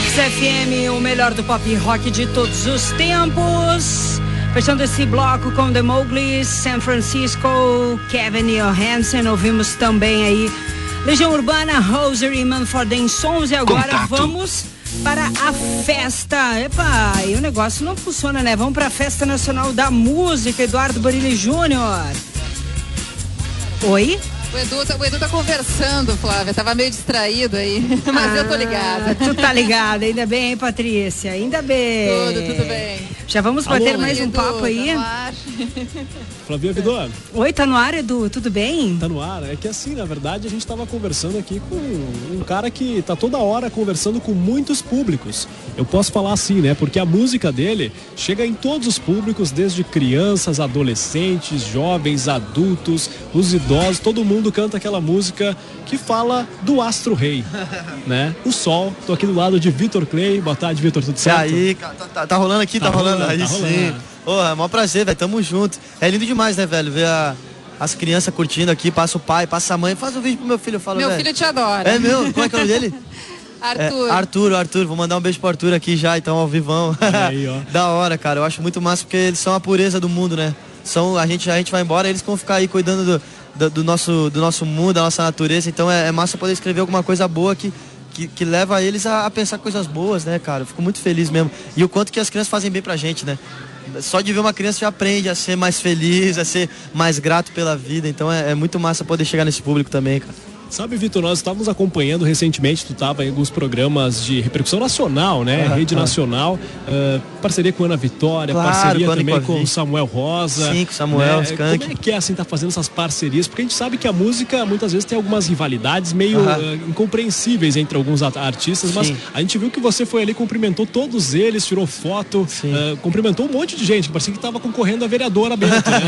Hits FM, o melhor do pop rock de todos os tempos. Fechando esse bloco com The Mowgli, San Francisco, Kevin Johansen. Ouvimos também aí Legião Urbana, Rosary, Manford Sons. E agora Contato. vamos para a festa. Epa, e o negócio não funciona, né? Vamos para a Festa Nacional da Música, Eduardo Barilli Júnior. Oi? O Edu, tá- o Edu tá conversando, Flávia. Tava meio distraído aí. Mas eu tô ligada. Ah, tu tá ligada, ainda bem, hein, Patrícia? Ainda bem. Tudo, tudo bem. Já vamos Alô, bater mais um Edu, papo aí? tá no ar. Flavio Vidor, Oi, tá no ar, Edu? Tudo bem? tá no ar. É que assim, na verdade, a gente tava conversando aqui com um cara que tá toda hora conversando com muitos públicos. Eu posso falar assim, né? Porque a música dele chega em todos os públicos, desde crianças, adolescentes, jovens, adultos, os idosos, todo mundo canta aquela música que fala do astro rei, né? O sol. Tô aqui do lado de Vitor Clay. Boa tarde, Vitor, tudo E certo? aí, ca- tá, tá- tá rolando aqui? Tá, Tá rolando? rolando, Aí tá sim. rolando. Porra, é maior prazer, velho. Tamo junto. É lindo demais, né, velho? Ver a- as crianças curtindo aqui, passa o pai, passa a mãe, faz um vídeo pro meu filho. Eu falo, Meu filho te adora. É meu? Como é que é o nome dele? Arthur. É, Arthur, Arthur. Vou mandar um beijo pro Arthur aqui já, então, ao vivão. Aí, ó. da hora, cara. Eu acho muito massa porque eles são a pureza do mundo, né? São, a, gente, a gente vai embora eles vão ficar aí cuidando do, do, do nosso, do nosso mundo, da nossa natureza. Então é, é massa poder escrever alguma coisa boa que, que, que leva eles a, a pensar coisas boas, né, cara? Eu fico muito feliz mesmo. E o quanto que as crianças fazem bem pra gente, né? Só de ver uma criança já aprende a ser mais feliz, a ser mais grato pela vida. Então é, é muito massa poder chegar nesse público também, cara. Sabe, Vitor, nós estávamos acompanhando recentemente, tu estava em alguns programas de repercussão nacional, né? Aham, Rede aham. Nacional, ah, parceria com Ana Vitória, Claro, parceria com também com Vi. Samuel Rosa. Sim, com Samuel, né? Skank. Como é que é, assim, tá fazendo essas parcerias? Porque a gente sabe que a música, muitas vezes, tem algumas rivalidades meio ah, incompreensíveis entre alguns artistas, mas Sim. a gente viu que você foi ali, cumprimentou todos eles, tirou foto, ah, cumprimentou um monte de gente, parecia que estava concorrendo a vereadora Bento, né?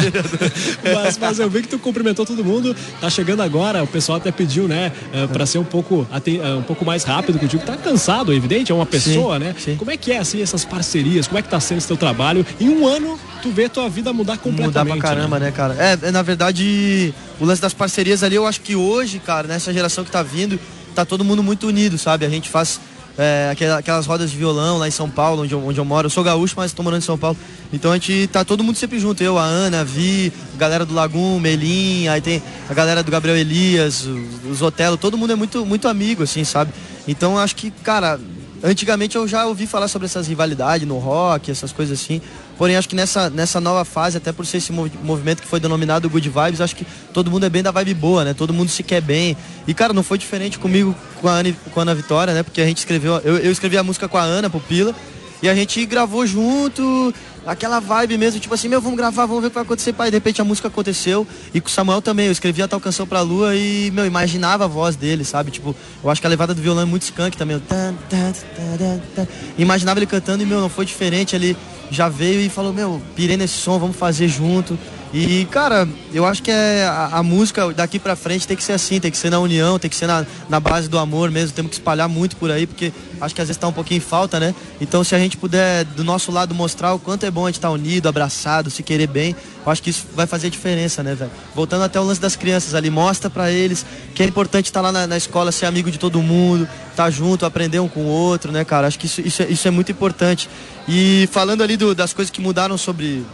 mas, mas eu vi que tu cumprimentou todo mundo, tá chegando agora, o pessoal até pediu, né, uh, para ser um pouco, ah, um pouco mais rápido, digo, tá cansado, é evidente, é uma pessoa, né? sim. Como é que é, assim, essas parcerias, como é que tá sendo esse teu trabalho? Em um ano, tu vê tua vida mudar completamente, Mudar pra caramba, né, cara? É, é, na verdade, o lance das parcerias ali, eu acho que hoje, cara, nessa geração que tá vindo, tá todo mundo muito unido, sabe? A gente faz é, aquela- aquelas rodas de violão lá em São Paulo, onde eu, onde eu moro. Eu sou gaúcho, mas tô morando em São Paulo. Então a gente tá todo mundo sempre junto. Eu, a Ana, a Vi, a galera do Lagum, Melim, aí tem a galera do Gabriel Elias, os, Otelo, todo mundo é muito, muito amigo, assim, sabe? Então acho que, cara, Antigamente eu já ouvi falar sobre essas rivalidades no rock, essas coisas assim. Porém, acho que nessa, nessa nova fase, até por ser esse movi- movimento que foi denominado Good Vibes, acho que todo mundo é bem da vibe boa, né? Todo mundo se quer bem. E, cara, não foi diferente comigo com a Ana, com a Ana Vitória, né? Porque a gente escreveu. Eu, eu escrevi a música com a Ana, Pupila. E a gente gravou junto, aquela vibe mesmo, tipo assim, meu, vamos gravar, vamos ver o que vai acontecer, pai. De repente a música aconteceu. E com o Samuel também, eu escrevi a tal canção pra lua e, meu, imaginava a voz dele, sabe? Tipo, eu acho que a levada do violão é muito skunk também. tan. Imaginava ele cantando e, meu, não foi diferente. Ele já veio e falou, meu, pirei nesse som, vamos fazer junto. E, cara, eu acho que é a, a música daqui pra frente tem que ser assim, tem que ser na união, tem que ser na, na base do amor mesmo, temos que espalhar muito por aí, porque acho que às vezes tá um pouquinho em falta, né? Então se a gente puder, do nosso lado, mostrar o quanto é bom a gente estar unido, abraçado, se querer bem, eu acho que isso vai fazer diferença, né, velho? Voltando até o lance das crianças ali, mostra pra eles que é importante estar lá na, na escola, ser amigo de todo mundo, estar junto, aprender um com o outro, né, cara? Acho que isso, isso, é, isso é muito importante. E falando ali do- das coisas que mudaram sobre,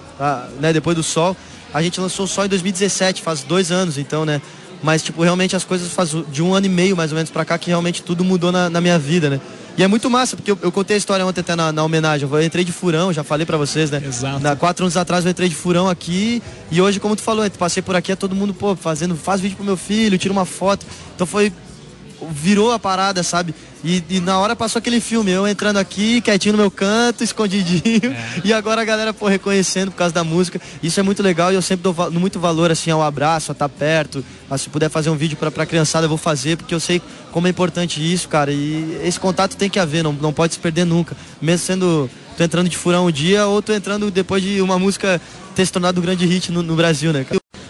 né, depois do sol, a gente lançou o Sol em 2017, faz dois anos, então, né? Mas, tipo, realmente as coisas faz de um ano e meio, mais ou menos, pra cá, que realmente tudo mudou na, na minha vida, né? E é muito massa, porque eu, eu contei a história ontem até na, na homenagem. Eu entrei de furão, já falei pra vocês, né? Exato. Na, quatro anos atrás eu entrei de furão aqui. E hoje, como tu falou, eu passei por aqui, é todo mundo, pô, fazendo, faz vídeo pro meu filho, tira uma foto. Então foi. Virou a parada, sabe? E, e na hora passou aquele filme, eu entrando aqui, quietinho no meu canto, escondidinho. E agora a galera, pô, reconhecendo por causa da música. Isso é muito legal e eu sempre dou va- muito valor, assim, ao abraço, a estar perto. A, se puder fazer um vídeo pra, pra criançada, eu vou fazer, porque eu sei como é importante isso, cara. E esse contato tem que haver, não, não pode se perder nunca. Mesmo sendo. Tu entrando de furão um dia ou tu entrando depois de uma música ter se tornado um grande hit no, no Brasil, né?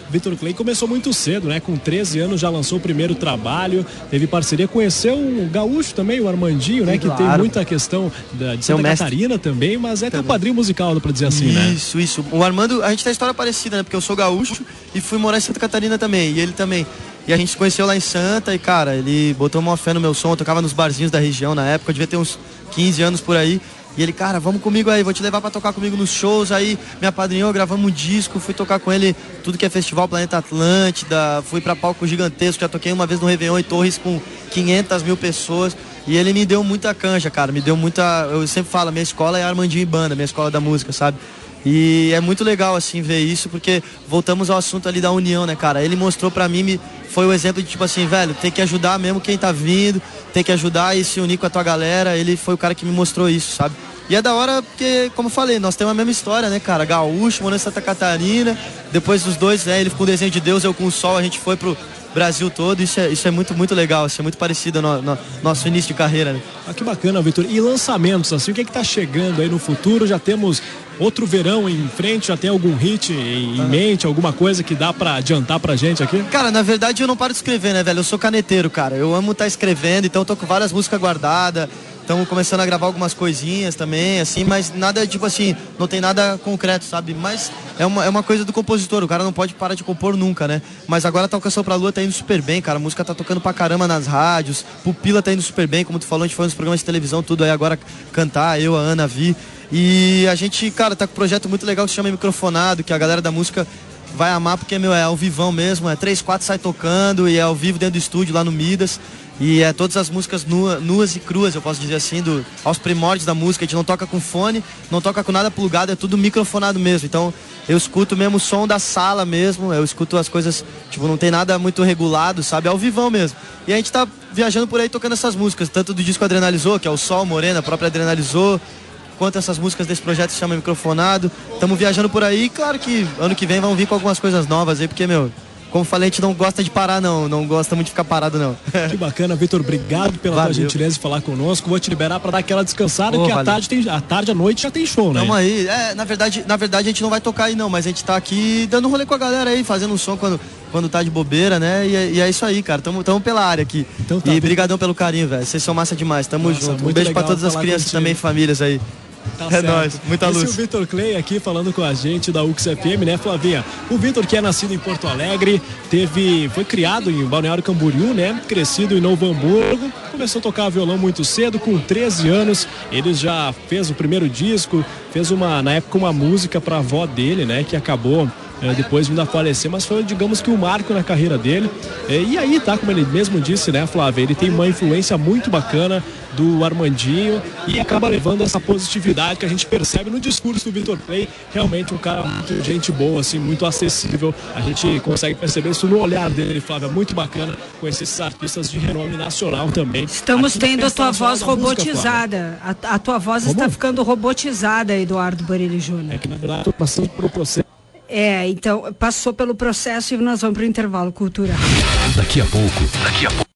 Vitor Clay começou muito cedo, né? Com 13 anos já lançou o primeiro trabalho, teve parceria, conheceu o gaúcho também, o Armandinho, né? Que tem Claro. muita questão da, de Santa. Catarina também, mas é teu padrinho musical, dá pra dizer assim, né? Isso, isso. O Armando, a gente tem história parecida, né? Porque eu sou gaúcho e fui morar em Santa Catarina também, e ele também. E a gente se conheceu lá em Santa e, cara, ele botou uma fé no meu som. Eu tocava nos barzinhos da região na época, eu devia ter uns 15 anos por aí. E ele, cara, vamos comigo aí, vou te levar para tocar comigo nos shows. Aí me apadrinhou, gravamos um disco, fui tocar com ele tudo que é festival Planeta Atlântida, fui para palco gigantesco, já toquei uma vez no Réveillon em Torres com 500 mil pessoas. E ele me deu muita canja, cara, me deu muita. Eu sempre falo, minha escola é Armandinho e Banda, minha escola da música, sabe? E é muito legal, assim, ver isso, porque voltamos ao assunto ali da união, né, cara? Ele mostrou para mim, foi o exemplo de tipo assim, velho, tem que ajudar mesmo quem tá vindo, tem que ajudar e se unir com a tua galera. Ele foi o cara que me mostrou isso, sabe? E é da hora porque, como eu falei, nós temos a mesma história, né, cara? Gaúcho, morando em Santa Catarina. Depois dos dois, né, ele com o desenho de Deus, eu com o sol, a gente foi pro Brasil todo. Isso é, isso é muito, muito legal, isso é muito parecido no, no nosso início de carreira, né? Ah, que bacana, Vitor. E lançamentos, assim, o que é que tá chegando aí no futuro? Já temos outro verão em frente, já tem algum hit em, mente, alguma coisa que dá para adiantar pra gente aqui? Cara, na verdade eu não paro de escrever, né, velho? Eu sou caneteiro, cara. Eu amo estar tá escrevendo, então eu tô com várias músicas guardadas. Estamos começando a gravar algumas coisinhas também, assim, mas nada, tipo assim, não tem nada concreto, sabe? Mas é uma, é uma coisa do compositor, o cara não pode parar de compor nunca, né? Mas agora tá o Canção Pra Lua tá indo super bem, cara. A música tá tocando pra caramba nas rádios, Pupila tá indo super bem, como tu falou, a gente foi nos programas de televisão, tudo aí agora cantar, eu, a Ana, a Vi. E a gente, cara, tá com um projeto muito legal que se chama Microfonado, que a galera da música vai amar porque, meu, é ao vivão mesmo, é 3, 4 sai tocando e é ao vivo dentro do estúdio lá no Midas. E é todas as músicas nua, nuas e cruas, eu posso dizer assim, do, aos primórdios da música. A gente não toca com fone, não toca com nada plugado, é tudo microfonado mesmo. Então eu escuto mesmo o som da sala mesmo, eu escuto as coisas, tipo, não tem nada muito regulado, sabe? É ao vivão mesmo. E a gente tá viajando por aí tocando essas músicas, tanto do disco Adrenalizou, que é o Sol Morena, a própria Adrenalizou, quanto essas músicas desse projeto se chama Microfonado. Estamos viajando por aí, claro que ano que vem vão vir com algumas coisas novas aí, porque, meu, como falei, a gente não gosta de parar, não. Não gosta muito de ficar parado, não. Que bacana, Vitor. Obrigado pela Valeu. tua gentileza de falar conosco. Vou te liberar para dar aquela descansada, oh, que a tarde, tem, a tarde, à noite já tem show, né? Tamo aí. É, na verdade, na verdade, a gente não vai tocar aí, não, mas a gente tá aqui dando um rolê com a galera aí, fazendo um som quando, quando tá de bobeira, né? E, é, e é isso aí, cara. Tamo, tamo pela área aqui. Então tá, e brigadão pelo carinho, velho. Vocês são massa demais. Tamo Nossa, junto. Um beijo para todas as crianças contigo. também, famílias aí. Tá é nóis, muita Esse luz. É o Vitor Clay aqui falando com a gente da UXFM, né, Flavinha? O Vitor que é nascido em Porto Alegre, teve, foi criado em Balneário Camboriú, né? Crescido em Novo Hamburgo, começou a tocar violão muito cedo, com 13 anos. Ele já fez o primeiro disco, fez uma, na época, uma música para a avó dele, né? Que acabou é, depois vindo a falecer, mas foi, digamos que, um marco na carreira dele. É, e aí, tá, como ele mesmo disse, né, Flávio, ele tem uma influência muito bacana do Armandinho e acaba levando essa positividade que a gente percebe no discurso do Vitor Play. Realmente um cara muito gente boa, assim, muito acessível. A gente consegue perceber isso no olhar dele, Flávio. É muito bacana conhecer esses artistas de renome nacional também. Estamos tendo a tua voz robotizada. Música, a, a, tua voz Como? está ficando robotizada, Eduardo Borilli Júnior. É que na verdade estou passando por um processo é, então passou pelo processo e nós vamos para o intervalo cultural. Daqui a pouco, daqui a pouco.